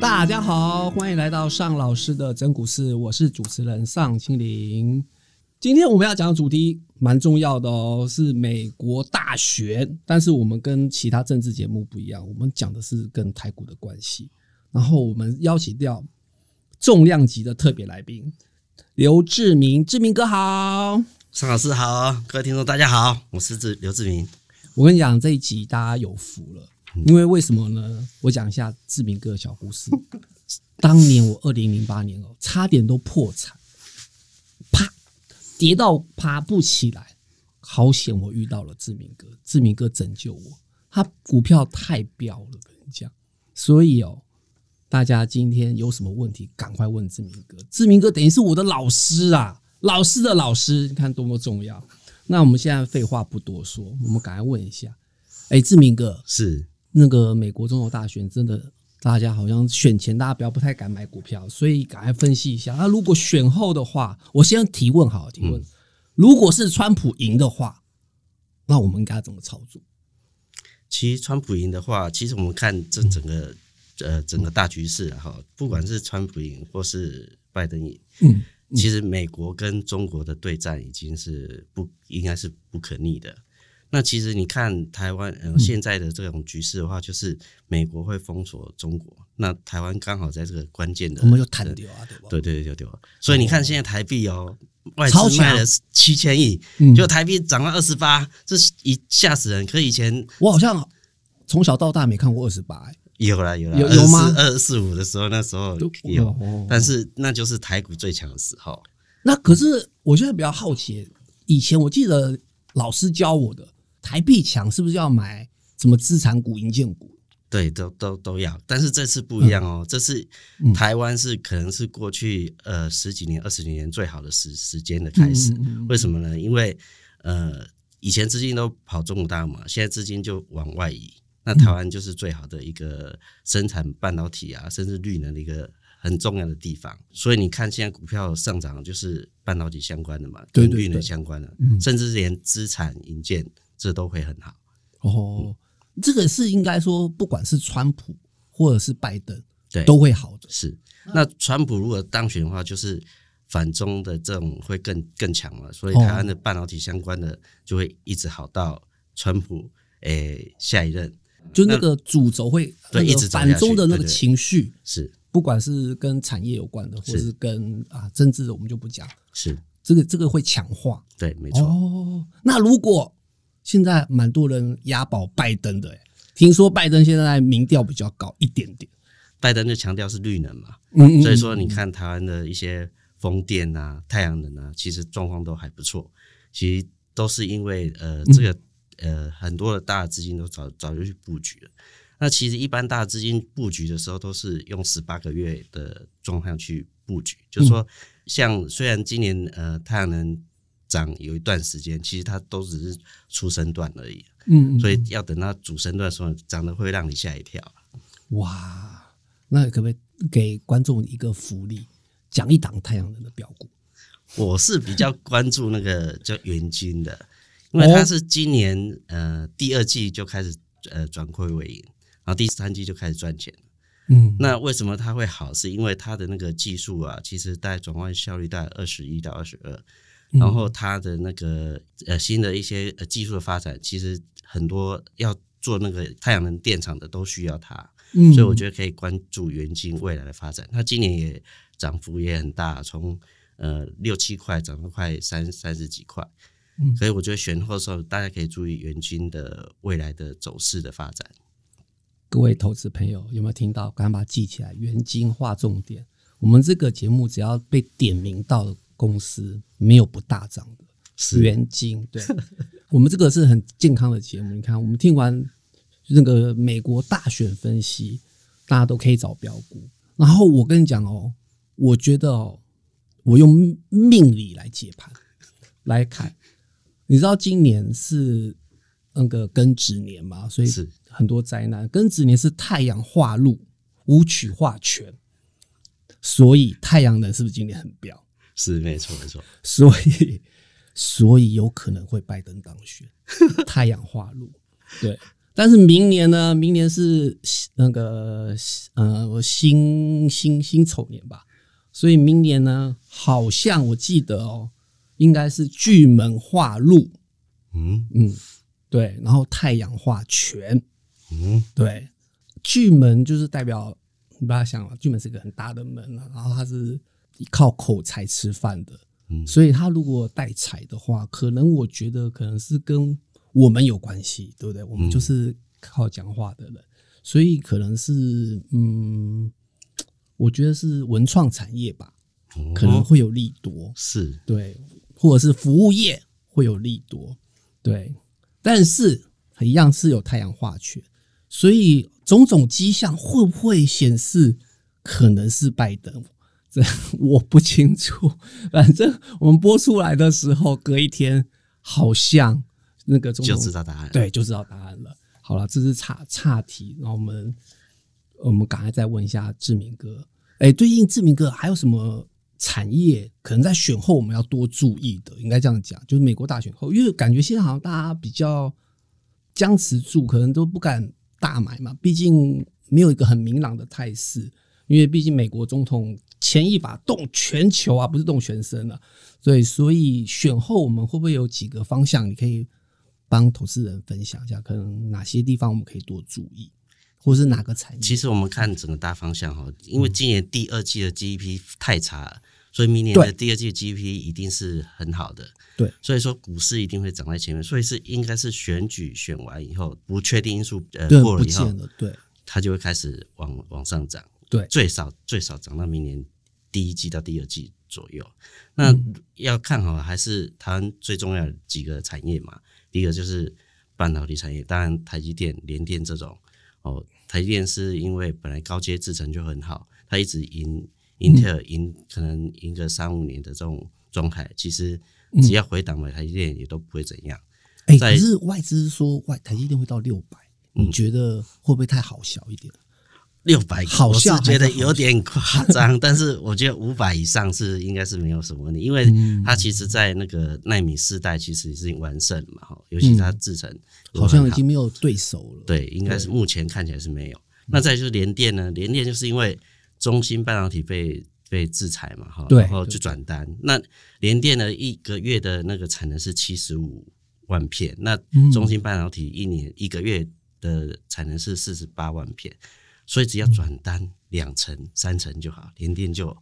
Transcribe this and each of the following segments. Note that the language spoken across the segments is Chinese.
大家好，欢迎来到尚老师的整股市，我是主持人尚清林。今天我们要讲的主题蛮重要的哦，是美国大选。但是我们跟其他政治节目不一样，我们讲的是跟台股的关系。然后我们邀请到重量级的特别来宾刘志明，志明哥好。尚老师好，各位听众大家好，我是志刘志明。我跟你讲，这一集大家有福了，因为为什么呢？我讲一下志明哥的小故事。当年我二零零八年哦，差点都破产，啪，跌到爬不起来，好险我遇到了志明哥，志明哥拯救我。他股票太飙了，跟你讲，所以哦，大家今天有什么问题，赶快问志明哥。志明哥等于是我的老师啊，老师的老师，你看多么重要。那我们现在废话不多说，我们赶快问一下，哎，志明哥，是那个美国总统大选，真的大家好像选前大家不要不太敢买股票，所以赶快分析一下。那如果选后的话，我先提问好了，提问，如果是川普赢的话，那我们应该怎么操作？其实川普赢的话，其实我们看这整个呃整个大局势哈，不管是川普赢或是拜登赢，嗯，其实美国跟中国的对战已经是不应该是不可逆的。那其实你看台湾呃现在的这种局势的话，就是美国会封锁中国，那台湾刚好在这个关键的，我们就弹掉啊，对吧？对对对，就丢了。所以你看现在台币哦，外资卖了七千亿嗯，就台币涨到二十八，这一吓死人。可以前我好像从小到大没看过二十八，哎，有啦有啦，有有吗二四五的时候，那时候有哦，但是那就是台股最强的时候。那可是我现在比较好奇，以前我记得老师教我的，台币强是不是要买什么资产股、银建股？对，都都都要，但是这次不一样哦。这次嗯台湾是可能是过去呃十几年、二十几年最好的时时间的开始。为什么呢？因为呃以前资金都跑中国大陆嘛，现在资金就往外移。那台湾就是最好的一个生产半导体啊，甚至绿能的一个很重要的地方。所以你看现在股票上涨，就是半导体相关的嘛，跟绿能相关的，嗯甚至连资产引荐这都会很好。哦，这个是应该说，不管是川普或者是拜登，对，都会好的。是，那川普如果当选的话，就是反中的这种会更更强了，所以哦台湾的半导体相关的就会一直好到川普诶、下一任就那个主轴会对一直反中的那个情绪，是不管是跟产业有关的，或是是跟啊政治的，我们就不讲。是，这个这个会强化对，没错。哦。那如果现在蛮多人押宝拜登的，哎，听说拜登现在民调比较高一点点，拜登就强调是绿能嘛，嗯所以说你看台湾的一些风电啊、太阳能啊，其实状况都还不错。其实都是因为呃这个呃很多的大资金都早早就去布局了。那其实一般大资金布局的时候，都是用十八个月的状况去布局，就是说，像虽然今年呃太阳能涨有一段时间，其实它都只是初升段而已，嗯，嗯所以要等到主升段的时候，涨得会让你吓一跳。哇，那可不可以给观众一个福利，讲一档太阳能的标股？我是比较关注那个叫元金的，因为它是今年呃第二季就开始呃转亏为盈，然后第三季就开始赚钱。嗯，那为什么它会好？是因为它的那个技术啊，其实大概转换效率大概二十一到二十二，然后它的那个呃新的一些呃技术的发展，其实很多要做那个太阳能电厂的都需要它，嗯所以我觉得可以关注元晶未来的发展。它今年也涨幅也很大，从呃六七块涨到快三三十几块，嗯所以我觉得选后的时候大家可以注意元晶的未来的走势的发展。各位投资朋友有没有听到？赶快把它记起来，元金划重点。我们这个节目只要被点名到的公司，没有不大涨的。是原金，对，我们这个是很健康的节目。你看，我们听完那个美国大选分析，大家都可以找标股。然后我跟你讲哦，我觉得哦，我用命理来解盘 来看，你知道今年是那个庚子年嘛，所以是很多灾难。庚子年是太阳化禄，武曲化权，所以太阳能是不是今年很彪？是没错没错，所以，所以有可能会拜登当选，太阳化禄。对，但是明年呢？明年是那个呃新新新丑年吧，所以明年呢，好像我记得哦，应该是巨门化禄，嗯？嗯，对，然后太阳化权，嗯？对，巨门就是代表你把它想了，巨门是一个很大的门啊，然后它是靠口才吃饭的，嗯。所以他如果带财的话，可能我觉得可能是跟我们有关系，对不对？我们就是靠讲话的人，所以可能是嗯，我觉得是文创产业吧，可能会有利多，是。对，或者是服务业会有利多，对，但是一样是有太阳化权，所以种种迹象会不会显示可能是拜登？这 我不清楚，反正我们播出来的时候，隔一天好像那个就知道答案。，对，就知道答案了。好了，这是岔岔题，然后我们我们赶快再问一下志明哥，哎，最近志明哥还有什么产业可能在选后我们要多注意的？应该这样讲，就是美国大选后，因为感觉现在好像大家比较僵持住，可能都不敢大买嘛，毕竟没有一个很明朗的态势。因为毕竟美国总统前一把动全球啊，不是动全身了、对，所以选后我们会不会有几个方向，你可以帮投资人分享一下，可能哪些地方我们可以多注意，或是哪个产业？其实我们看整个大方向哈，因为今年第二季的 GDP 太差了，所以明年的第二季的 GDP 一定是很好的。对，所以说股市一定会涨在前面，所以是应该是选举选完以后，不确定因素呃过了以后对它就会开始往往上涨。对最少最少涨到明年第一季到第二季左右。那嗯要看好还是台湾最重要的几个产业嘛？第一个就是半导体产业，当然台积电、联电这种哦，台积电是因为本来高阶制程就很好，它一直赢英特尔赢可能赢个三五年的这种状态，其实只要回档买台积电也都不会怎样。哎、在可是外资说外台积电会到六百、你觉得会不会太好笑一点？六百，好我是觉得有点夸张，但是我觉得五百以上是应该是没有什么问题，因为嗯。它其实，在那个纳米世代其实已经完胜了嘛，哈，尤其它制程都嗯好像已经没有对手了。对，应该是目前看起来是没有。那再就是联电呢，联电就是因为中芯半导体被被制裁嘛，哈，然后就转单。那联电呢，一个月的那个产能是七十五万片，那嗯。中芯半导体一年一个月的产能是四十八万片，所以只要转单两成、三成就好，联电就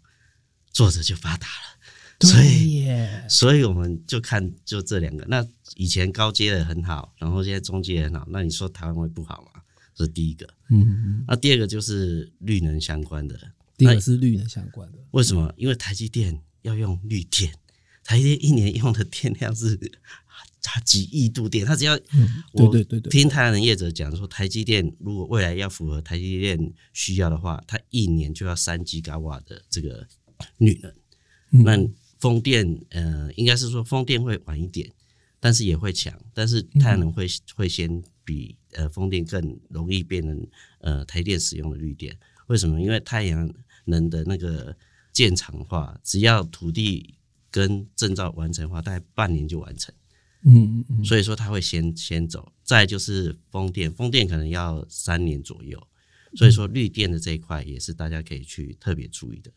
坐着就发达了。所对以，所以我们就看就这两个。那以前高阶的很好，然后现在中阶很好，那你说台湾会不好吗？这是第一个。嗯，那第二个就是绿能相关的，第二个是绿能相关的，为什么？因为台积电要用绿电，台积电一年用的电量是它几亿度电，它只要嗯对我对对对听太阳能业者讲说，台积电如果未来要符合台积电需要的话，它一年就要三吉瓦瓦的这个绿能。嗯那风电呃，应该是说风电会晚一点，但是也会强，但是太阳能会会先比呃风电更容易变成呃台电使用的绿电。为什么？因为太阳能的那个建厂化，只要土地跟证照完成的话，大概半年就完成。嗯嗯嗯，所以说它会先先走，再就是风电，风电可能要三年左右，所以说绿电的这一块也是大家可以去特别注意的。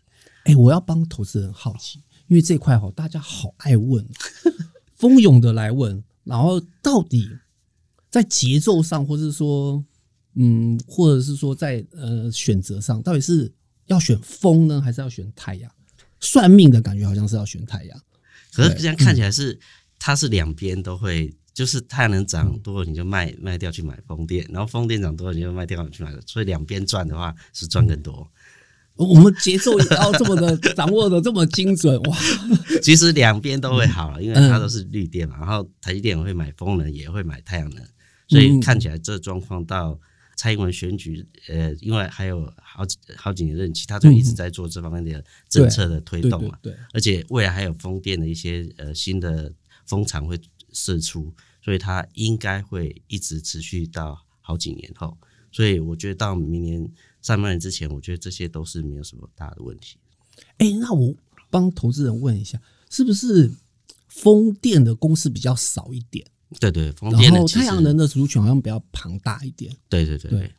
哎、我要帮投资人好奇，因为这块哈，大家好爱问，蜂拥的来问，然后到底在节奏上，或是说，嗯，或者是说在呃选择上，到底是要选风呢，还是要选太阳？算命的感觉好像是要选太阳，可是这样看起来是，它是两边都会，就是太阳能涨多了你就卖卖掉去买风电，然后风电涨多了你就卖掉去买，所以两边赚的话是赚更多。我们节奏也要这么的 掌握的这么精准哇！其实两边都会好了，因为嗯它都是绿电嘛，然后台积电会买风能，也会买太阳能，所以看起来这状况到蔡英文选举，呃，因为还有好几好几年任期，他就一直在做这方面的政策的推对动嘛，对对，而且未来还有风电的一些呃新的风场会射出，所以它应该会一直持续到好几年后。所以我觉得到明年上半年之前，我觉得这些都是没有什么大的问题。哎、那我帮投资人问一下，是不是风电的公司比较少一点？对对，风然后电的其实太阳能的族群好像比较庞大一点。对对对对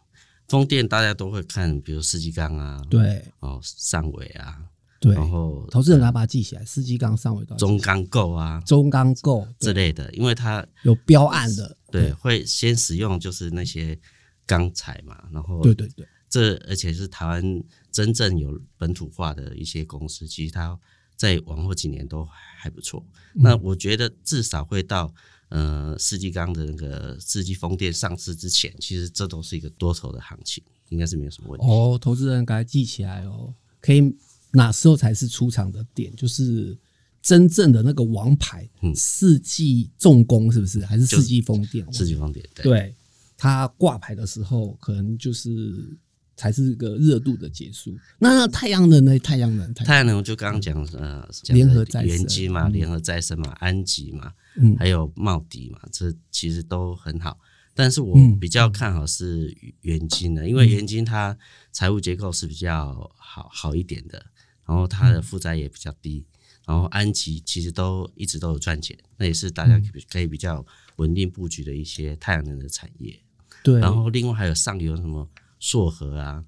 风电大家都会看，比如世纪钢啊，对哦上尾啊，对，然后投资人来把它记起来，四季刚上尾到中钢构啊。中钢构之类的，因为它有标案的，对会先使用就是那些钢材嘛，然后对对对，这而且是台湾真正有本土化的一些公司，其实它在往后几年都还不错。嗯。那我觉得至少会到呃世纪钢的那个四季风电上市之前，其实这都是一个多头的行情，应该是没有什么问题。哦，投资人该记起来哦，可以哪时候才是出场的点？就是真正的那个王牌，嗯世纪重工是不是？还是就是世纪风电？世纪风电对对，它挂牌的时候，可能就是才是个热度的结束。那那太阳能呢？太阳能，太太阳能就刚刚讲呃，联合再生元基嘛，联合再生嘛，安吉嘛，嗯还有茂迪嘛，这其实都很好。但是我嗯比较看好是元金的，因为元金它财务结构是比较好好一点的，然后它的负债也比较低，然后安吉其实都一直都有赚钱，那也是大家可以比较稳定布局的一些太阳能的产业。对。然后另外还有上游什么硕和啊，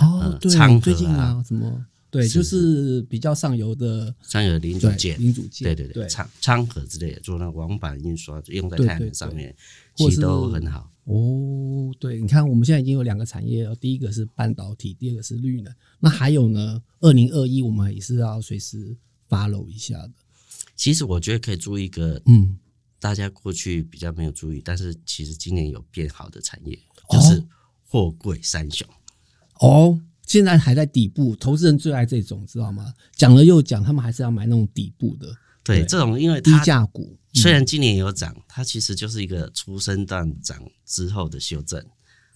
哦呃，对昌，河最近啊啊，什么？对，就是比较上游的上游零组件，零组件，对对对，对，昌昌河之类的，做那个网板印刷，用在太阳能上面，其实都很好。哦，对，你看我们现在已经有两个产业了，第一个是半导体，第二个是绿能。那还有呢？二零二一我们也是要随时 follow 一下的。其实我觉得可以注意一个，嗯，大家过去比较没有注意，但是其实今年有变好的产业，哦就是货柜三雄。哦，现在还在底部，投资人最爱这种，知道吗？讲了又讲，他们还是要买那种底部的对，对这种因为低它价股。虽然今年有涨，它其实就是一个出生段涨之后的修正。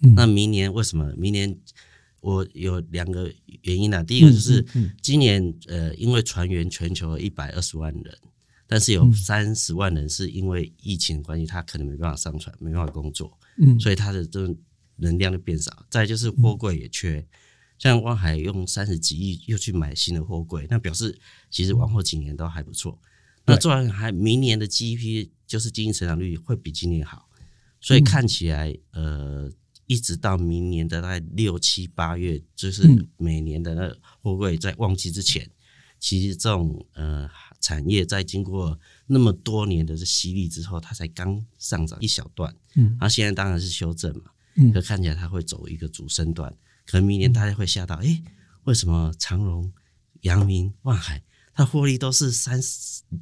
嗯那明年为什么？明年我有两个原因啊。第一个就是今年呃，因为船员全球一百二十万人，但是嗯有三十万人是因为疫情的关系，他可能没办法上船，没办法工作，嗯，所以他的这种能量就变少。再就是货柜也缺，像汪海用三十几亿又去买新的货柜，那表示其实往后几年都还不错。那做完还明年的 GDP 就是经济成长率会比今年好，所以看起来呃，一直到明年的大概六七八月，就是嗯。每年的那货柜在旺季之前，其实这种呃产业在经过那么多年的这洗礼之后，它才刚上涨一小段，嗯。那现在当然是修正嘛，嗯。可看起来它会走一个主升段，可能明年大家会吓到，诶，为什么长荣、阳明、万海？它获利都是三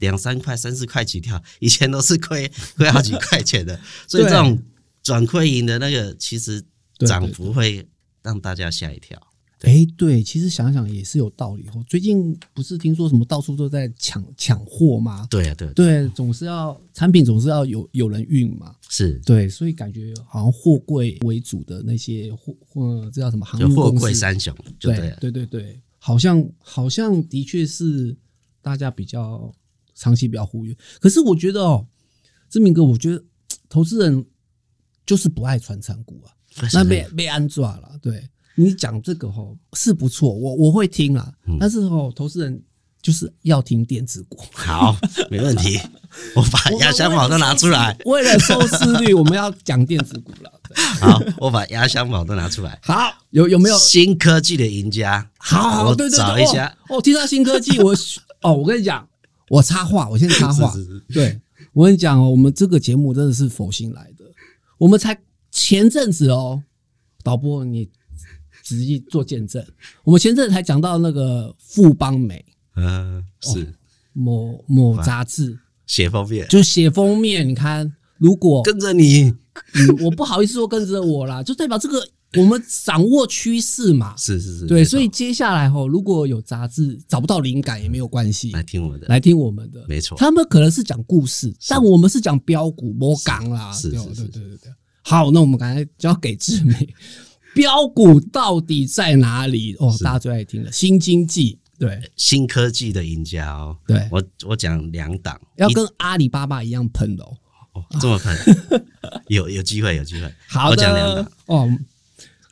两三块、三四块起跳，以前都是亏亏好几块钱的，所以这种转亏盈的那个，其实涨幅会让大家吓一跳。哎，对，其实想想也是有道理哦。最近不是听说什么到处都在抢抢货吗？对啊，对啊，对，总是要产品总是要有有人运嘛。是对，所以感觉好像货柜为主的那些货货，这叫什么航就货？柜三雄，就对了。对对对对，好像好像的确是大家比较长期比较忽略。可是我觉得哦，志明哥，我觉得投资人就是不爱传产股啊，那被被安抓了。对你讲这个吼是不错，我我会听啦，嗯但是哦投资人就是要听电子股。好，没问题。我把压箱宝都拿出来。为了收视率，我们要讲电子股了。好，我把压箱宝都拿出来。好，有有没有？新科技的赢家？好，我对对对，找一下。哦。哦，听到新科技，我哦，我跟你讲，我插话，我先插话。是是是对，我跟你讲哦，我们这个节目真的是佛心来的。我们才前阵子哦，导播你仔细做见证，我们前阵子才讲到那个富邦美嗯，是某某杂志，写封面，就写封面，你看，如果跟着你。嗯，我不好意思说跟着我啦，就代表这个我们掌握趋势嘛。是是是，对，所以接下来吼，如果有杂志找不到灵感也没有关系，来听我们的，来听我们的，没错。他们可能是讲故事，但我们是讲标股摸港啦，是是是对对对。好，那我们刚才交给志明，标股到底在哪里？哦，大家最爱听的，新经济，对。新科技的赢家哦。对，我我讲两档，要跟阿里巴巴一样喷的哦。哦这么喷，有有机会有机会。好我讲两档，，哦，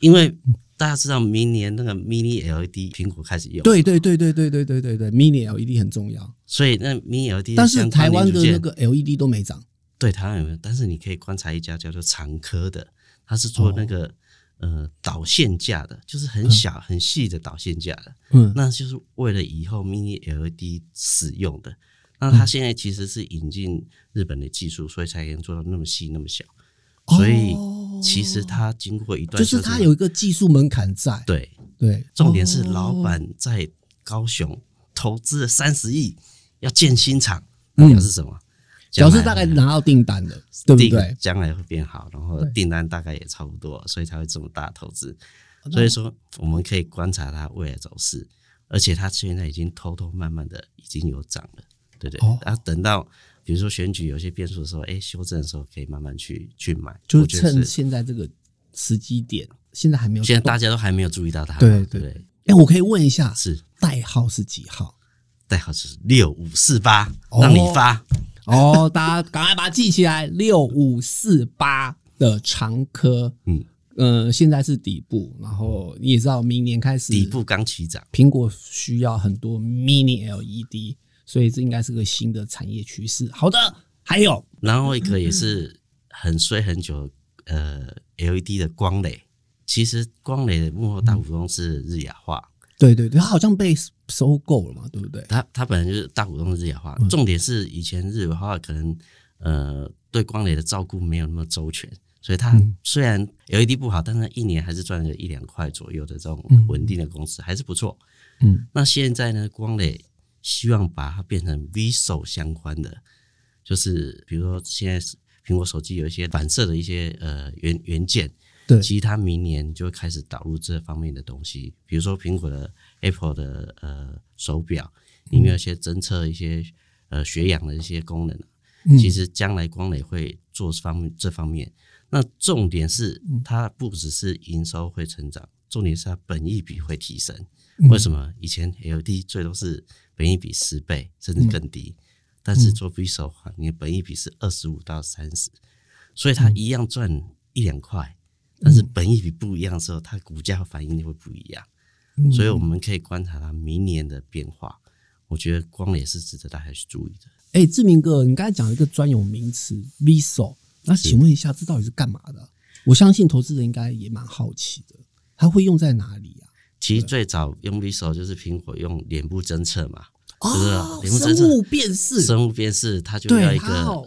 因为大家知道明年那个 mini LED 苹果开始用，，对对对对对对对对对，mini LED 很重要，所以那 mini LED 但是台湾的那个 LED 都没涨。对台湾有没有？但是你可以观察一家叫做长科的，它是做那个、呃导线架的，就是很小、很细的导线架的。嗯那就是为了以后 mini LED 使用的。那它现在其实是引进日本的技术，所以才能做到那么细、那么小。所以其实它经过一段哦就是它有一个技术门槛在，对，对，重点是哦老板在高雄投资了三十亿要建新厂，嗯那表示什么？表示大概拿到订单了，对不对？将来会变好，然后对订单大概也差不多，所以才会这么大投资。所以说，我们可以观察它未来走势，而且它现在已经偷偷慢慢的已经有涨了，对不对哦？然后等到比如说选举有些变数的时候，哎，修正的时候可以慢慢去去买，就趁现在这个时机点，现在还没有动现在大家都还没有注意到它嘛，对对？哎，我可以问一下，是。代号是几号？代号是六五四八，哦。让你发。哦，大家赶快把它记起来，六五四八的长科，嗯，呃，现在是底部，然后你也知道，明年开始底部刚起涨，苹果需要很多 mini LED，所以这应该是个新的产业趋势。好的，还有然后一个也是很衰很久，呃，LED 的光磊，其实光磊的幕后大股东是日亚化，对对对，他好像被收购了嘛，对不对？他他本来就是大股东是日亚化，重点是以前日亚化可能呃对光磊的照顾没有那么周全，所以它虽然 LED 不好，但是一年还是赚了一两块左右的这种稳定的公司，还是不错。嗯，那现在呢，光磊希望把它变成 VISO 相关的，就是比如说现在是苹果手机有一些反射的一些呃元元件，对其实它明年就会开始导入这方面的东西，比如说苹果的 Apple 的呃手表里面有一些侦测一些呃血氧的一些功能啊，嗯其实将来光磊会做这方面这方面。那重点是它不只是营收会成长，重点是它本益比会提升。为什么？以前 LED 最多是本益比十倍甚至更低，但是做 Visa 的话，你的本益比是二十五到三十，所以它一样赚一两块，但是本益比不一样的时候，它股价反应就会不一样。所以我们可以观察它明年的变化。我觉得光也是值得大家去注意的。哎，志明哥，你刚才讲一个专有名词 VISO，那请问一下，这到底是干嘛的？我相信投资人应该也蛮好奇的，它会用在哪里呀、其实最早用 VISO 就是苹果用脸部侦测嘛，就是哦，脸部侦测生物辨识，生物辨识，它就要一个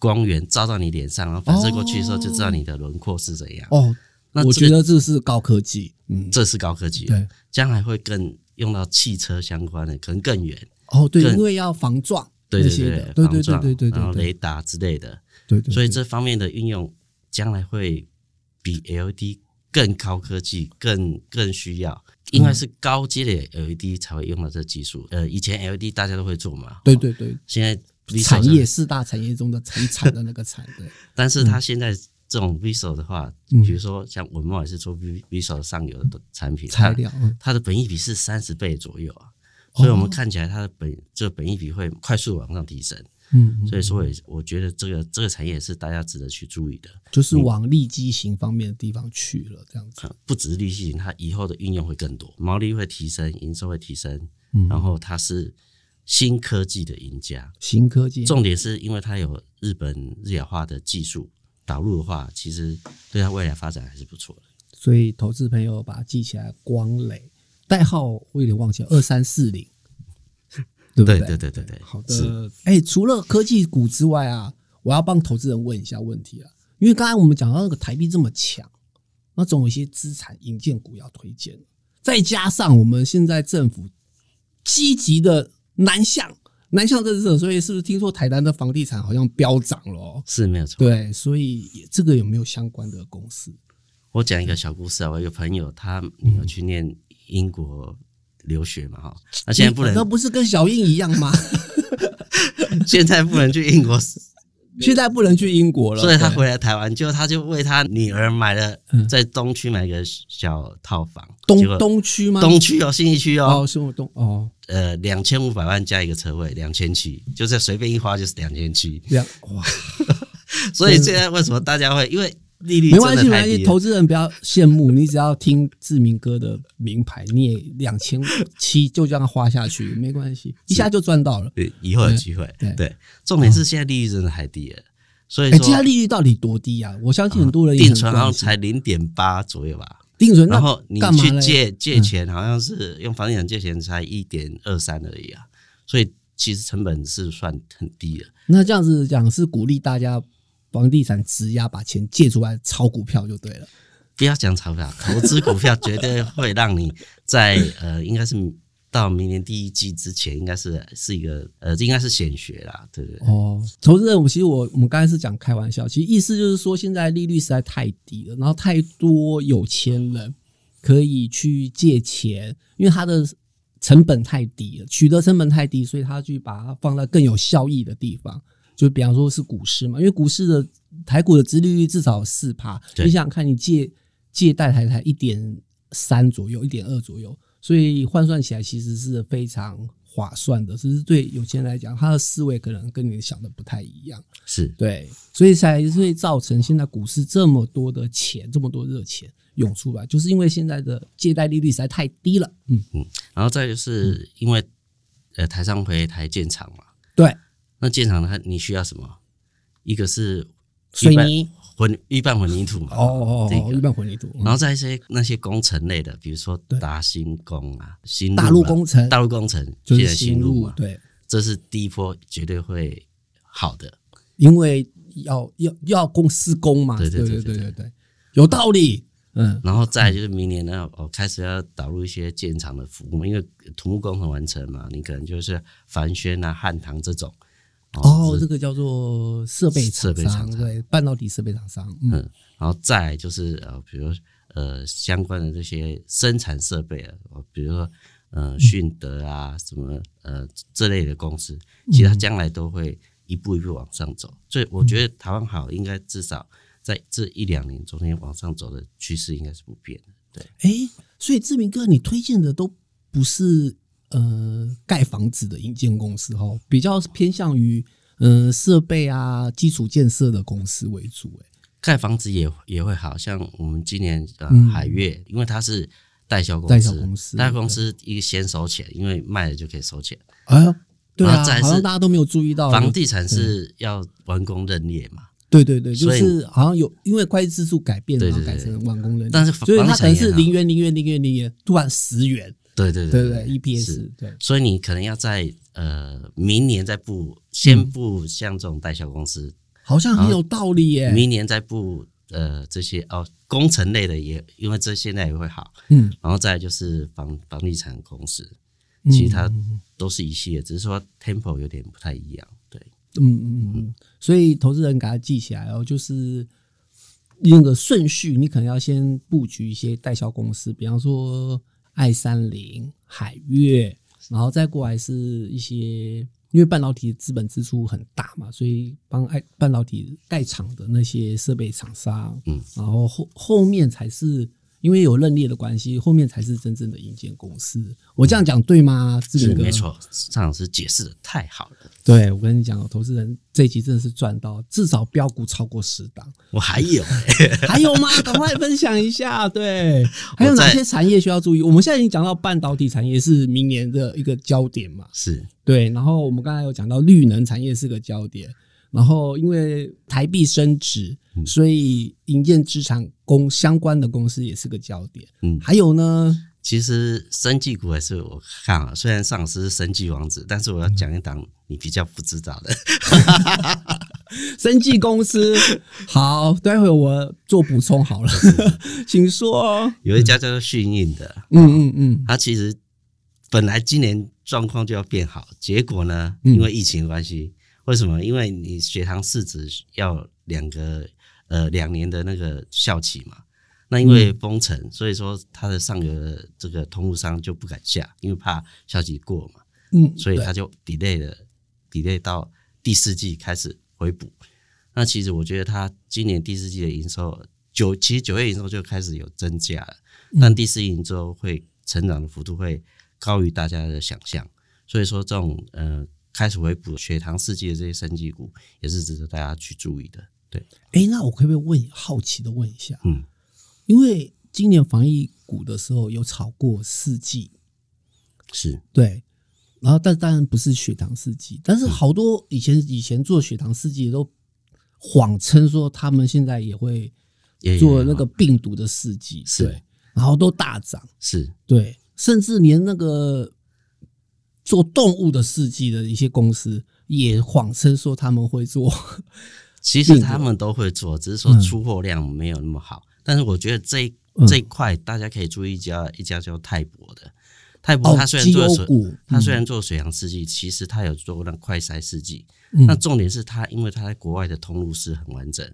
光源照到你脸上，然后反射过去的时候就知道你的轮廓是怎样。哦，我那这个觉得这是高科技，嗯，这是高科技，对，将来会更用到汽车相关的，可能更远。哦，对，更因为要防撞对对对防撞，对对对然后雷达之类的，对对，所以这方面的运用将来会比 LED 更高科技，更更需要，应该是高阶的 LED 才会用到这技术。呃，以前 LED 大家都会做嘛，对对对，现在产业四大产业中的产产的那个产，对，但是它现在这种 VISO 的话，嗯。比如说像文茂也是做 V VISO 上游的产品，材料，嗯，它的本益比是三十倍左右啊，哦。所以我们看起来它的本这个本益比会快速往上提升，嗯，嗯所以说也我觉得这个这个产业是大家值得去注意的，就是往利基型方面的地方去了，这样子，呃不只是利基型，它以后的运用会更多，毛利会提升，营收会提升，嗯。然后它是新科技的赢家，新科技，重点是因为它有日本日亚化的技术导入的话，其实对它未来发展还是不错的。所以投资朋友把它记起来，光磊代号我有点忘记了，二三四零，对不对对对对对对，好的，哎，除了科技股之外啊，我要帮投资人问一下问题啊，因为刚才我们讲到那个台币这么强，那总有一些资产引荐股要推荐，再加上我们现在政府积极的南向南向政策，所以是不是听说台南的房地产好像飙涨了、哦？是没有错。对，所以也这个有没有相关的公司？我讲一个小故事啊，我有一个朋友，他女儿去念英国留学嘛，哈，那现在不能那，不是跟小英一样吗？现在不能去英国，现在不能去英国了，所以他回来台湾，就他就为他女儿买了嗯。在东区买一个小套房，东东区吗？东区哦，信义区哦，哦，东哦，呃，两千五百万加一个车位，两千七，就是随便一花就是两千七，这样哇，所以现在为什么大家会因为利率没关系，没关系，投资人不要羡慕，你只要听志明哥的名牌，你也两千七就这样花下去，没关系，一下就赚到了。对，以后有机会。对对，重点是现在利率真的太低了，所以哎，现在利率到底多低啊？我相信很多人也定存好像才零点八左右吧。定存，然后你去借借钱，好像是用房地产借钱才一点二三而已啊，所以其实成本是算很低的。那这样子讲是鼓励大家房地产质押，把钱借出来炒股票就对了。不要讲炒票，投资股票绝对会让你在呃，应该是到明年第一季之前，应该是是一个呃，这应该是显学啦，对不对？哦，投资人，我其实我我们刚才是讲开玩笑，其实意思就是说，现在利率实在太低了，然后太多有钱人可以去借钱，因为他的成本太低了，取得成本太低，所以他去把它放在更有效益的地方。就比方说是股市嘛，因为股市的台股的殖利率至少四趴，你想想看，你借借贷台才一点三左右，一点二左右，所以换算起来其实是非常划算的。只是对有钱人来讲，他的思维可能跟你想的不太一样，是对，所以才会造成现在股市这么多的钱，这么多热钱涌出来，就是因为现在的借贷利率实在太低了。嗯嗯，然后再就是因为呃台商回台建厂嘛，对，那建厂它？你需要什么？一个是水泥混预拌混凝土嘛。哦哦哦，预拌混凝土。然后再一些那些工程类的，比如说搭新工啊、新大陆工程、大陆工程就是新路嘛。对，这是第一波，绝对会好的，因为要要要工施工嘛。对对对对对對，有道理。嗯，然后再就是明年呢，哦，开始要导入一些建厂的服务，因为土木工程完成嘛，你可能就是凡宣啊、汉唐这种。哦，这个叫做设备设备厂厂商对，半导体设备厂商。嗯，嗯，然后再就是呃，比如呃相关的这些生产设备啊，哦比如说呃迅德啊什么呃这类的公司，其实它将来都会一步一步往上走。所以我觉得台湾好，应该至少在这一两年中间往上走的趋势应该是不变的。对，哎，所以志明哥，你推荐的都不是呃盖房子的营建公司哦，比较偏向于呃设备啊基础建设的公司为主。哎，盖房子也也会好像我们今年呃嗯。海月，因为它是代销公司代司，销公司代销公司一个先收钱，因为卖了就可以收钱。哎呀，对啊，好像大家都没有注意到房地产是要完工认列嘛，对对对，就是好像有因为会计制度改变了，改成完工人，但是所以它可能是零元零元零元零元，突然十元，对对对不对？EPS 对，所以你可能要在呃明年再布，先布像这种代销公司，好像很有道理耶。明年再布呃这些哦工程类的也，因为这现在也会好，嗯，然后再就是房房地产公司，嗯其实它都是一系列，只是说 tempo 有点不太一样，对，嗯嗯嗯嗯，所以投资人给他记起来哦，就是那个顺序，你可能要先布局一些代销公司，比方说爱三零、海月，然后再过来是一些。因为半导体资本支出很大嘛，所以帮爱半导体盖厂的那些设备厂商，嗯，然后后后面才是因为有认列的关系，后面才是真正的营建公司。我这样讲对吗？志明哥，是没错，张老师解释的太好了，对，我跟你讲哦，投资人这一集真的是赚到，至少标股超过十档，我还有 还有吗？赶快分享一下。对，还有哪些产业需要注意？我们现在已经讲到半导体产业是明年的一个焦点嘛，是对。然后我们刚才有讲到绿能产业是个焦点，然后因为台币升值，所以营建资产公相关的公司也是个焦点。嗯。还有呢，其实生技股也是我看啊，虽然上司是生技王子，但是我要讲一档你比较不知道的，生技公司好，待会我做补充好了，请说。有一家叫做迅印的，嗯嗯嗯，它其实本来今年状况就要变好，结果呢，嗯。因为疫情的关系，为什么？因为你血糖试纸要两个呃两年的那个效期嘛，那因为封城，所以说它的上游的这个通路商就不敢下，因为怕效期过嘛，嗯，所以它就 delay 了，delay 到第四季开始回补。那其实我觉得它今年第四季的营收九，其实九月营收就开始有增加了，但第四季营收会成长的幅度会高于大家的想象。所以说这种呃开始回补血糖试剂的这些生技股，也是值得大家去注意的。对，哎，那我可不可以问，好奇的问一下，嗯，因为今年防疫股的时候有炒过四季，是。对，然后但当然不是血糖试剂，但是好多以前以前做血糖试剂的都谎称说他们现在也会做那个病毒的试剂，是，然后都大涨，是。对，甚至连那个做动物的试剂的一些公司也谎称说他们会做，其实他们都会做，只是说出货量没有那么好。但是我觉得这一这一块大家可以注意一家一家叫泰博的，泰博哦它虽然做水，绩优股，它虽然做水杨试剂，其实他有做那快筛试剂。嗯那重点是他，因为他在国外的通路是很完整，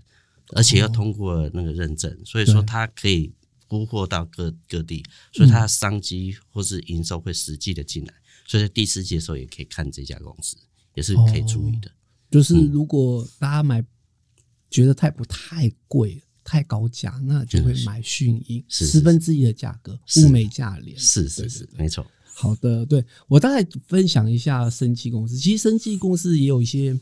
而且要通过那个认证，所以说对它可以铺货到各各地，所以他的商机或是营收会实际的进来。所以在第四季的时候也可以看这家公司，也是可以注意的。就是如果大家买觉得太不太贵、太高价，那就会买迅鹰十分之一的价格，物美价廉。是是是，没错。好的，对我大概分享一下生技公司。其实生技公司也有一些，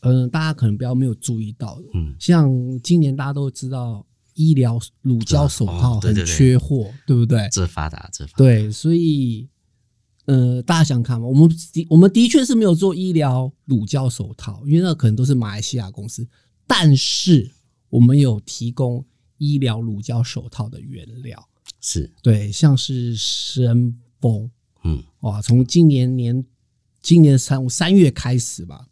嗯、大家可能比较没有注意到的，嗯，像今年大家都知道医疗乳胶手套很哦对对对缺货，对不对？这发达这发达，对，所以呃，大家想看吗，我们的我们的确是没有做医疗乳胶手套，因为那可能都是马来西亚公司，但是我们有提供医疗乳胶手套的原料，是。对，像是生风，嗯。哇，从今年年今年三三月开始吧，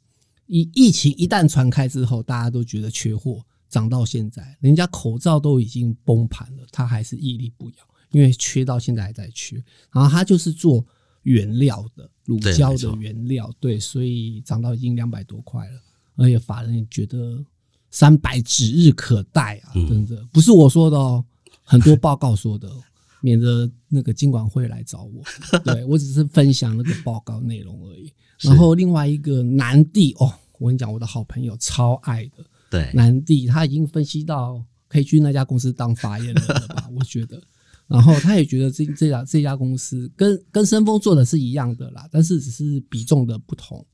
疫疫情一旦传开之后，大家都觉得缺货，涨到现在，人家口罩都已经崩盘了，他还是屹立不摇，因为缺到现在还在缺。然后他就是做原料的乳胶的原料，对，所以涨到已经两百多块了，而且法人也觉得三百指日可待啊，嗯真的不是我说的哦，很多报告说的哦。免得那个经管会来找我，对我只是分享那个报告内容而已。然后另外一个南帝哦，我跟你讲，我的好朋友超爱的对，南帝，他已经分析到可以去那家公司当发言人了吧？我觉得。然后他也觉得这这家这家公司跟跟深丰做的是一样的啦，但是只是比重的不同。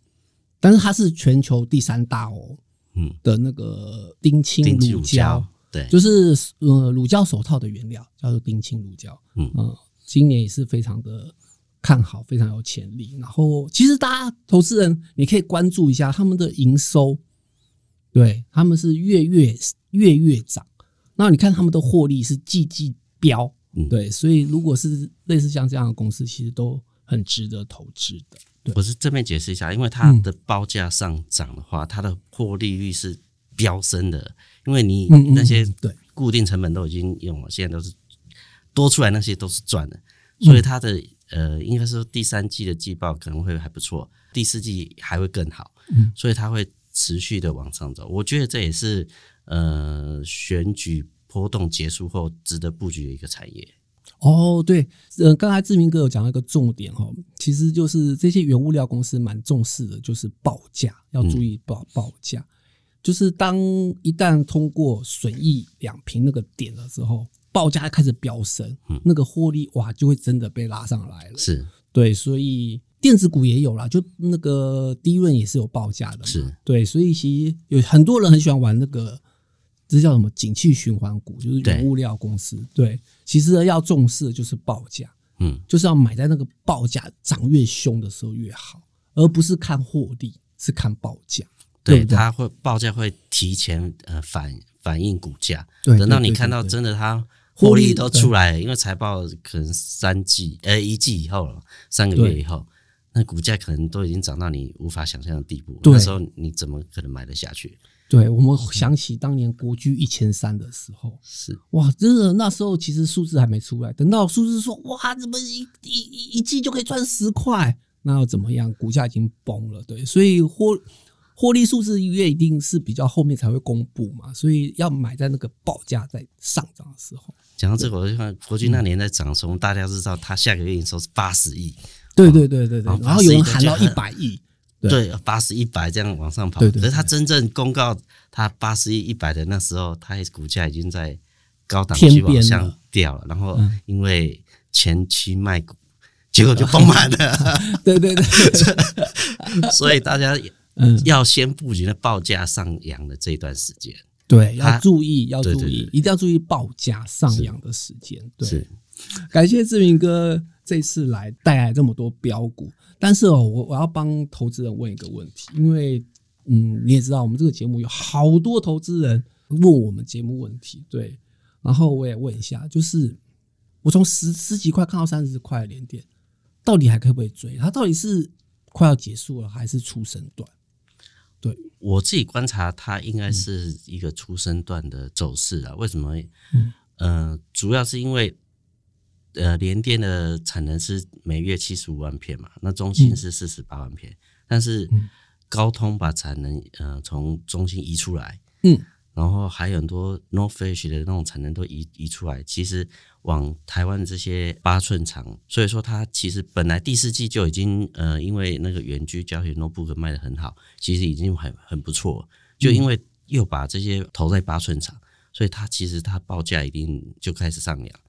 但是它是全球第三大哦嗯，的那个丁腈定期乳乳胶胶，，对，就是呃乳胶手套的原料叫做丁腈乳胶，嗯呃，今年也是非常的看好，非常有潜力。然后其实大家投资人你可以关注一下他们的营收，对他们是月月月月涨，那你看他们的获利是季季飙，嗯。对，所以如果是类似像这样的公司，其实都很值得投资的。我是这边解释一下，因为它嗯。的报价上涨的话，它的获利率是飙升的，因为你那些嗯对。固定成本都已经用了，现在都是多出来那些都是赚的，嗯所以它的呃，应该说第三季的季报可能会还不错，第四季还会更好，嗯。所以它会持续的往上走。我觉得这也是呃选举波动结束后值得布局的一个产业。哦，对，呃，刚才志明哥有讲到一个重点哈，其实就是这些原物料公司蛮重视的，就是报价要注意报报价，就是当一旦通过损益两平那个点了之后，报价开始飙升，那个获利哇就会真的被拉上来了。是对，所以电子股也有啦，就那个低润也是有报价的嘛。是对，所以其实有很多人很喜欢玩那个，这叫什么景气循环股，就是对原物料公司。对，其实要重视的就是报价，嗯，就是要买在那个报价涨越凶的时候越好，而不是看获利，是看报价。对它会报价会提前呃反反映股价，等到你看到真的它获利都出来了，因为财报可能三季呃一季以后了，三个月以后，那股价可能都已经涨到你无法想象的地步，那时候你怎么可能买得下去？对我们想起当年国巨一千三的时候，是哇，真的那时候其实数字还没出来，等到数字说哇，怎么一一一一季就可以赚十块，那又怎么样？股价已经崩了，对，所以获获利数字月一定是比较后面才会公布嘛，所以要买在那个报价在上涨的时候。讲到这个，我就看国军那年在涨的时候，大家知道他下个月营收是八十亿，对对对对对，哦然后有人喊到一百亿，对对，八十一百这样往上跑。对对可是他真正公告他八十一一百的那时候，它股价已经在高档天区往上掉了，然后嗯因为前期卖股，结果就崩盘了。对 对对，所以大家嗯，要先布局的报价上扬的这一段时间。对，要注意，要注意一定要注意报价上扬的时间。对，是感谢志明哥这次来带来这么多标股，但是哦，我我要帮投资人问一个问题，因为嗯，你也知道，我们这个节目有好多投资人问我们节目问题，对，然后我也问一下，就是我从十十几块看到三十块的连电，到底还可不可以追？它到底是快要结束了，还是出生段？对我自己观察，它应该是一个出生段的走势啊。为什么？嗯呃，主要是因为呃，联电的产能是每月七十五万片嘛，那中芯是四十八万片，但是嗯。高通把产能呃从中芯移出来，嗯。然后还有很多 North Flash 的那种产能都移移出来，其实往台湾的这些八寸厂，所以说它其实本来第四季就已经呃，因为那个远距教学 notebook 卖的很好，其实已经很很不错，就因为又把这些投在八寸厂，所以它其实它报价一定就开始上扬。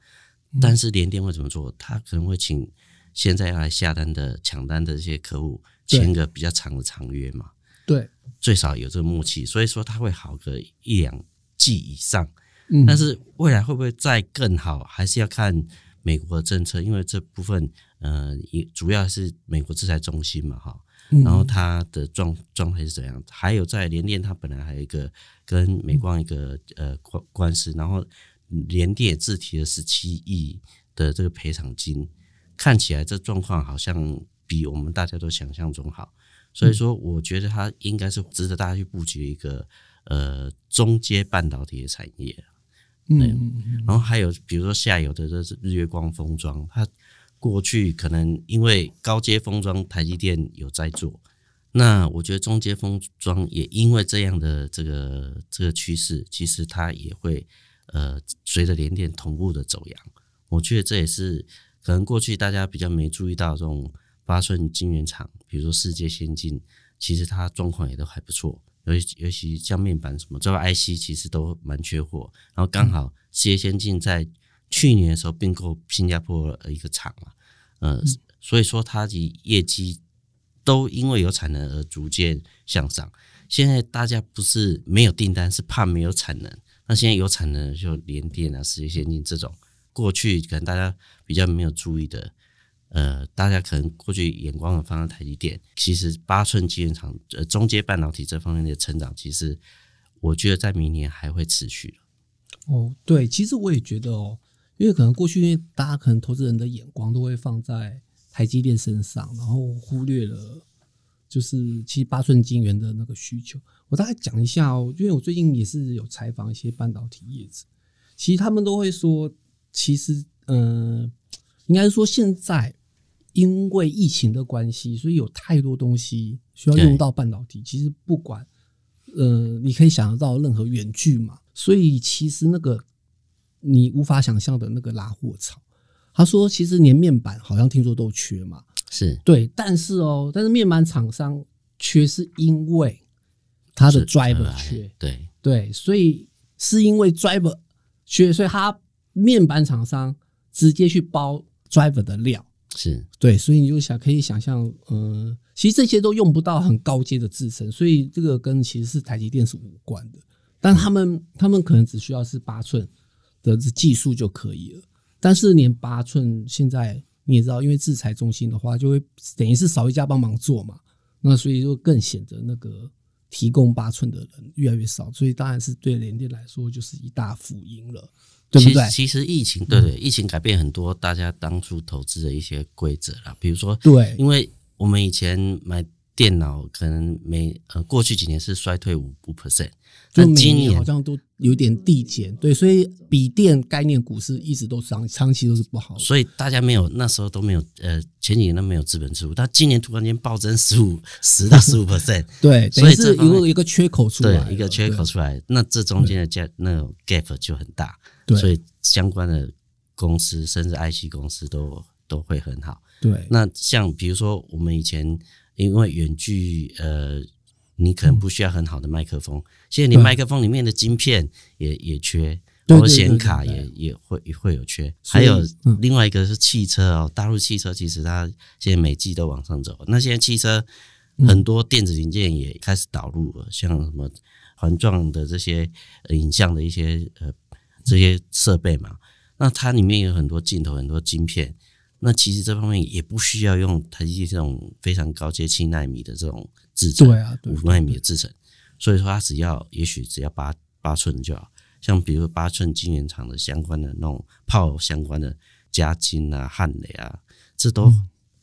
但是联电会怎么做？他可能会请现在要来下单的抢单的这些客户对签个比较长的长约嘛，对，最少有这个默契，所以说他会好个一两季以上。嗯，但是未来会不会再更好，还是要看美国的政策，因为这部分呃，也主要是美国制裁中心嘛，哈。嗯然后它的状状态是怎样？还有在联电，它本来还有一个跟美光一个呃官官司，然后联电也自提了十七亿的这个赔偿金，看起来这状况好像比我们大家都想象中好，所以说我觉得它应该是值得大家去布局一个呃中阶半导体的产业。嗯然后还有比如说下游的这是日月光封装，它过去可能因为高阶封装台积电有在做，那我觉得中阶封装也因为这样的这个这个趋势，其实它也会呃随着连电同步的走扬。我觉得这也是可能过去大家比较没注意到这种八寸晶圆厂，比如说世界先进，其实它状况也都还不错。尤其尤其像面板什么，这个 IC 其实都蛮缺货，然后刚好世界先进在去年的时候并购新加坡的一个厂嘛，呃，所以说它的业绩都因为有产能而逐渐向上。现在大家不是没有订单，是怕没有产能。那现在有产能，就联电啊、世界先进这种，过去可能大家比较没有注意的，呃，大家可能过去眼光放在台积电，其实八寸晶圆厂、呃中阶半导体这方面的成长，其实我觉得在明年还会持续。哦，对，其实我也觉得哦，因为可能过去因为大家可能投资人的眼光都会放在台积电身上，然后忽略了就是其实八寸晶圆的那个需求。我大概讲一下哦，因为我最近也是有采访一些半导体业者，其实他们都会说，其实嗯、呃应该是说现在因为疫情的关系，所以有太多东西需要用到半导体。其实不管呃，你可以想得到任何远距嘛，所以其实那个你无法想象的那个拉货潮。他说，其实连面板好像听说都缺嘛，是对，但是哦，但是面板厂商缺是因为它的 driver 呃缺，对，对，所以是因为 driver 缺，所以它面板厂商直接去包 driver 的料，是。对，所以你就想可以想象，嗯、其实这些都用不到很高阶的制程，所以这个跟其实是台积电是无关的，但他们他们可能只需要是八寸的技术就可以了，但是连八寸现在你也知道，因为制裁中心的话，就会等于是少一家帮忙做嘛，那所以就更显得那个提供八寸的人越来越少，所以当然是对联电来说就是一大福音了，对不对？嗯其实其实疫情对对，疫情改变很多大家当初投资的一些规则啦，比如说，对因为我们以前买电脑可能每呃过去几年是衰退五五 percent，那今年年好像都有点递减，对，所以笔电概念股是一直都长长期都是不好的。所以大家没有那时候都没有呃前几年都没有资本支出，但今年突然间暴增十五 十到十五 percent，对，所以这有一个缺口出来一个缺口出来，那这中间的价那种 gap 就很大，对所以相关的公司甚至 IC 公司都都会很好。对对那像比如说我们以前因为远距呃，你可能不需要很好的麦克风，现在你对。麦克风里面的晶片也也缺，对包括对对对。显卡也也会也会有缺，还有嗯。另外一个是汽车哦，大陆汽车其实它现在每季都往上走，那现在汽车嗯。很多电子零件也开始导入了，像什么环状的这些呃影像的一些呃这些设备嘛，那它里面有很多镜头，很多晶片。那其实这方面也不需要用台积电这种非常高阶七纳米的这种制程，对啊，五纳米的制程，所以说它只要也许只要八八寸就好，像比如八寸晶圆厂的相关的那种炮相关的加金啊、汉磊啊，这都、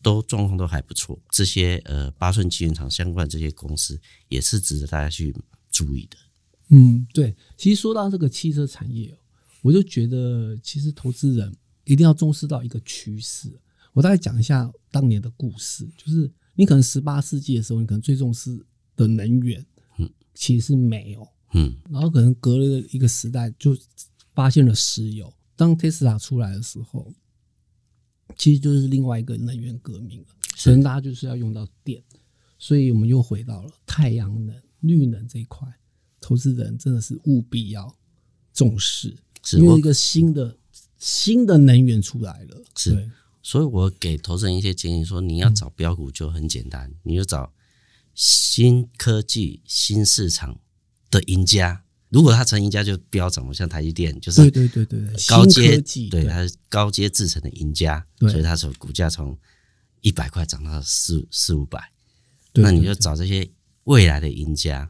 都状况都还不错。这些呃八寸晶圆厂相关的这些公司也是值得大家去注意的。嗯，对。其实说到这个汽车产业哦，我就觉得其实投资人一定要重视到一个趋势。我大概讲一下当年的故事，就是你可能十八世纪的时候，你可能最重视的能源，嗯，其实是煤油，嗯。然后可能隔了一个时代，就发现了石油。当 Tesla 出来的时候，其实就是另外一个能源革命了。可能大家就是要用到电，所以我们又回到了太阳能、绿能这一块，投资人真的是务必要重视，因为一个新的新的能源出来了。是。所以我给投资人一些建议，说你要找标股就很简单，你就找新科技、新市场的赢家。如果他成赢家，就飙涨了，像台积电就是对对对对对，高阶，对它是高阶制成的赢家，所以它从股价从一百块涨到四四五百，那你就找这些未来的赢家，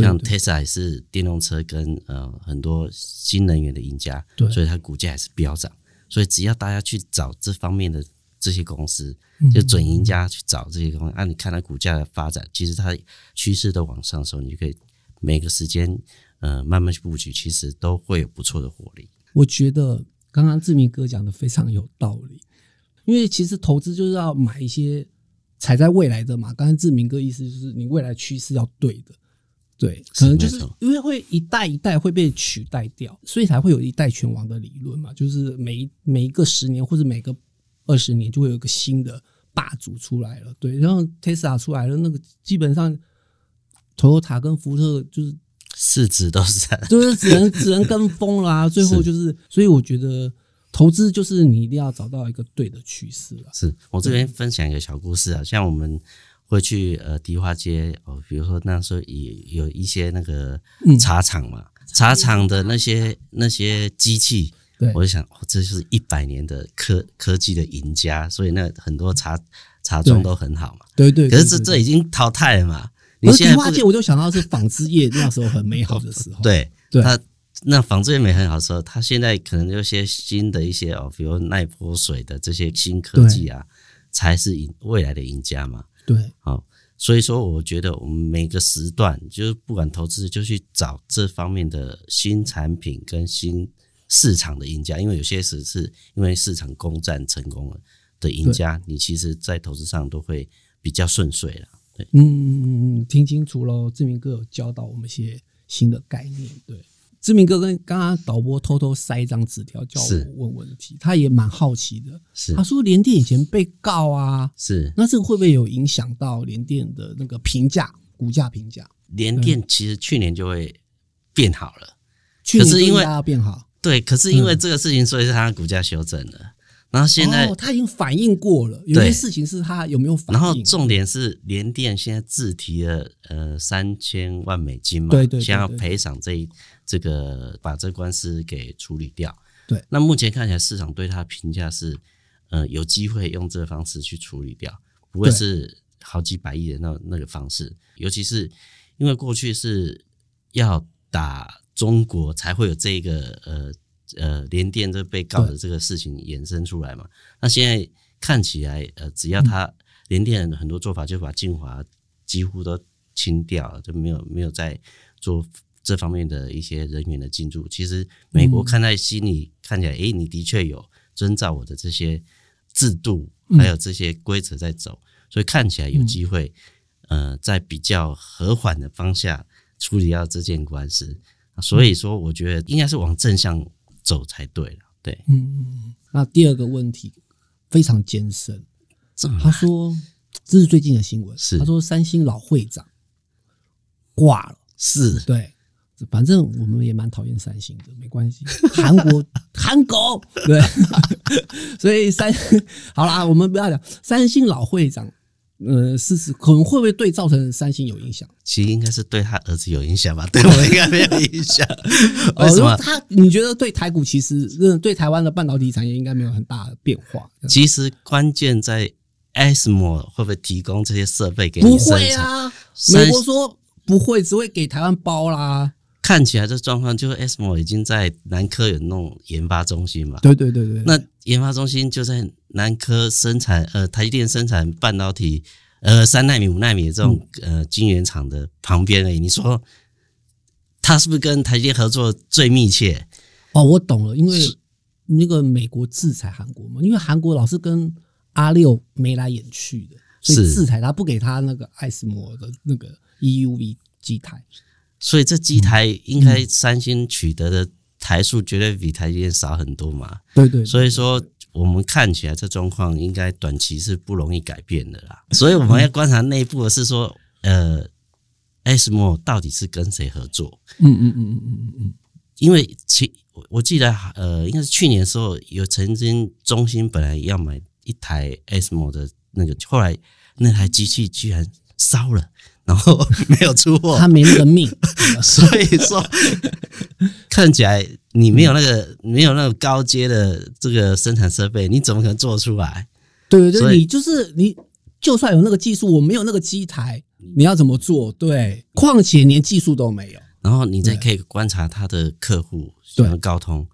像 Tesla 也是电动车跟呃很多新能源的赢家，对所以它股价也是飙涨。所以只要大家去找这方面的这些公司，嗯就准赢家去找这些公司，啊，你看它股价的发展，其实它趋势都往上的时候，你就可以每个时间呃慢慢去布局，其实都会有不错的活力。我觉得刚刚志明哥讲的非常有道理，因为其实投资就是要买一些踩在未来的嘛。刚才志明哥意思就是你未来趋势要对的，对，可能就是因为会一代一代会被取代掉，所以才会有一代拳王的理论嘛，就是每一每一个十年或者每个二十年就会有一个新的霸主出来了。对，然后 Tesla 出来了，那个基本上 Toyota 跟福特就是市值都是在就是只能只能跟风啦、最后就是，所以我觉得投资就是你一定要找到一个对的趋势了。是我这边分享一个小故事啊，像我们会去呃迪化街哦，比如说那时候有有一些那个嗯茶厂嘛，茶厂的那些那些机器，对我就想，哦，这就是一百年的科科技的赢家，所以那很多茶茶庄都很好嘛。对对，可是这对这已经淘汰了嘛？你迪化街，我就想到是纺织业那时候很美好的时候。对对它那纺织业美很好的时候，它现在可能有些新的一些哦，比如耐泼水的这些新科技啊，才是赢未来的赢家嘛。对好，所以说我觉得我们每个时段，就是不管投资，就去找这方面的新产品跟新市场的赢家，因为有些时是因为市场攻占成功了的赢家，你其实在投资上都会比较顺遂了。对，嗯嗯嗯，听清楚喽，志明哥有教导我们一些新的概念。对，志明哥跟刚刚导播偷偷塞一张纸条叫我问问题，他也蛮好奇的。是他说联电以前被告啊，是，那这个会不会有影响到联电的那个评价、股价评价？联电其实去年就会变好了。去年可是因为要变好，对，可是因为这个事情，所以是它的股价修正了。然后现在，哦，他已经反应过了，有些事情是他有没有反应？然后重点是联电现在自提了呃三千万美金嘛，对对对想要对赔偿这一这个把这官司给处理掉。对，那目前看起来市场对它评价是呃有机会用这个方式去处理掉，不会是好几百亿的那那个方式。尤其是因为过去是要打中国才会有这个呃呃联电这被告的这个事情衍生出来嘛。那现在看起来，呃，只要他联电很多做法，就把精华几乎都清掉了，就没有没有再做这方面的一些人员的进驻。其实美国看在心里，看起来，诶，你的确有遵照我的这些制度，还有这些规则在走，所以看起来有机会，呃，在比较和缓的方向处理掉这件官司。所以说，我觉得应该是往正向走才对了。对，嗯，那第二个问题非常艰深。他说，这是最近的新闻。是他说三星老会长挂了。是对，反正我们也蛮讨厌三星的，没关系。韩国韩狗，对，所以三 好啦，我们不要讲三星老会长呃，是是，可能会不会对造成三星有影响？其实应该是对他儿子有影响吧，对我应该没有影响。为什么？他你觉得对台股其实，对台湾的半导体产业应该没有很大的变化？其实关键在 ASML 会不会提供这些设备给你生产？啊，美国说不会，只会给台湾包啦。看起来这状况，就是 ASML 已经在南科有弄研发中心嘛？对对对对。那研发中心就在南科生产，呃，台积电生产半导体，呃，三纳米、五纳米的这种呃晶圆厂的旁边而已。你说他是不是跟台积电合作最密切？哦，我懂了，因为那个美国制裁韩国嘛，因为韩国老是跟阿六眉来眼去的，所以制裁他不给他那个 s m o 的那个 EUV 机台。所以这机台应该三星取得的台数绝对比台积电少很多嘛？对对。所以说我们看起来这状况应该短期是不容易改变的啦。所以我们要观察内部的是说，呃，ASML 到底是跟谁合作？嗯嗯嗯嗯嗯嗯。因为其我记得呃，应该是去年的时候有曾经中兴本来要买一台 ASML 的那个，后来那台机器居然烧了。然后没有出货，他没那个命，所以说看起来你没有那个没有那个高阶的这个生产设备，你怎么可能做出来？对对对，你就是你，就算有那个技术，我没有那个机台，你要怎么做？对，况且连技术都没有。然后你再可以观察他的客户，像，高通，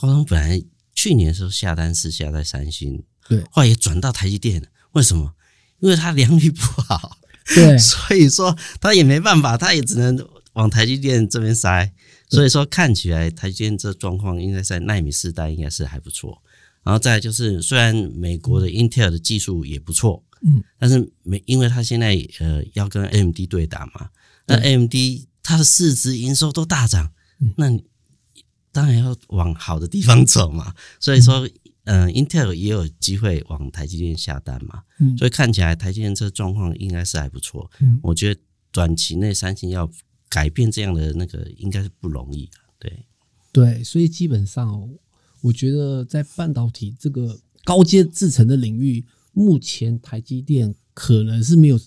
高通本来去年时候下单是下在三星，对，后来也转到台积电了，为什么？因为他良率不好。对，所以说他也没办法，他也只能往台积电这边塞。所以说看起来台积电这状况应该在纳米世代应该是还不错。然后再就是，虽然美国的 Intel 的技术也不错，嗯，但是没因为他现在呃要跟 AMD 对打嘛，那 AMD 它的市值营收都大涨，那你当然要往好的地方走嘛。所以说。嗯，Intel 也有机会往台积电下单嘛，所以看起来台积电这状况应该是还不错。我觉得短期内三星要改变这样的那个应该是不容易的。对对，所以基本上我觉得在半导体这个高阶制程的领域，目前台积电可能是没有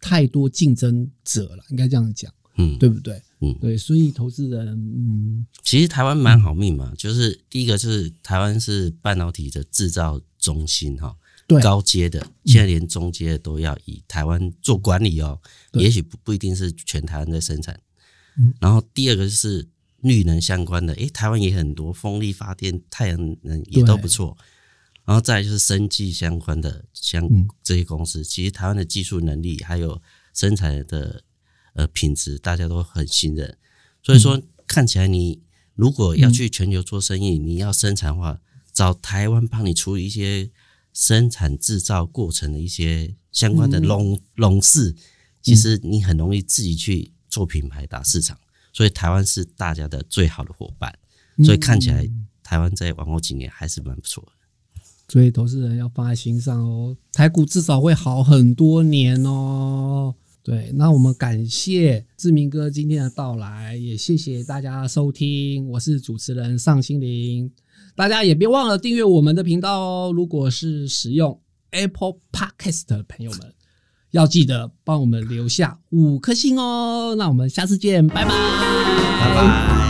太多竞争者了，应该这样讲，嗯，对不对？嗯，对，所以投资人，嗯，其实台湾蛮好命嘛，就是第一个就是台湾是半导体的制造中心哈，对，高阶的，现在连中阶的都要以台湾做管理哦，也许不不一定是全台湾在生产，嗯，然后第二个就是绿能相关的，诶，台湾也很多风力发电、太阳能也都不错，然后再就是生技相关的，像这些公司，其实台湾的技术能力还有生产的。呃，品质大家都很信任，所以说看起来你如果要去全球做生意，你要生产的话，找台湾帮你处理一些生产制造过程的一些相关的笼笼事，其实你很容易自己去做品牌打市场，所以台湾是大家的最好的伙伴，所以看起来台湾在往后几年还是蛮不错的，所以投资人要放在心上哦，台股至少会好很多年哦。对，那我们感谢志明哥今天的到来，也谢谢大家收听，我是主持人尚心灵，大家也别忘了订阅我们的频道哦。如果是使用 Apple Podcast 的朋友们，要记得帮我们留下五颗星哦。那我们下次见，拜拜。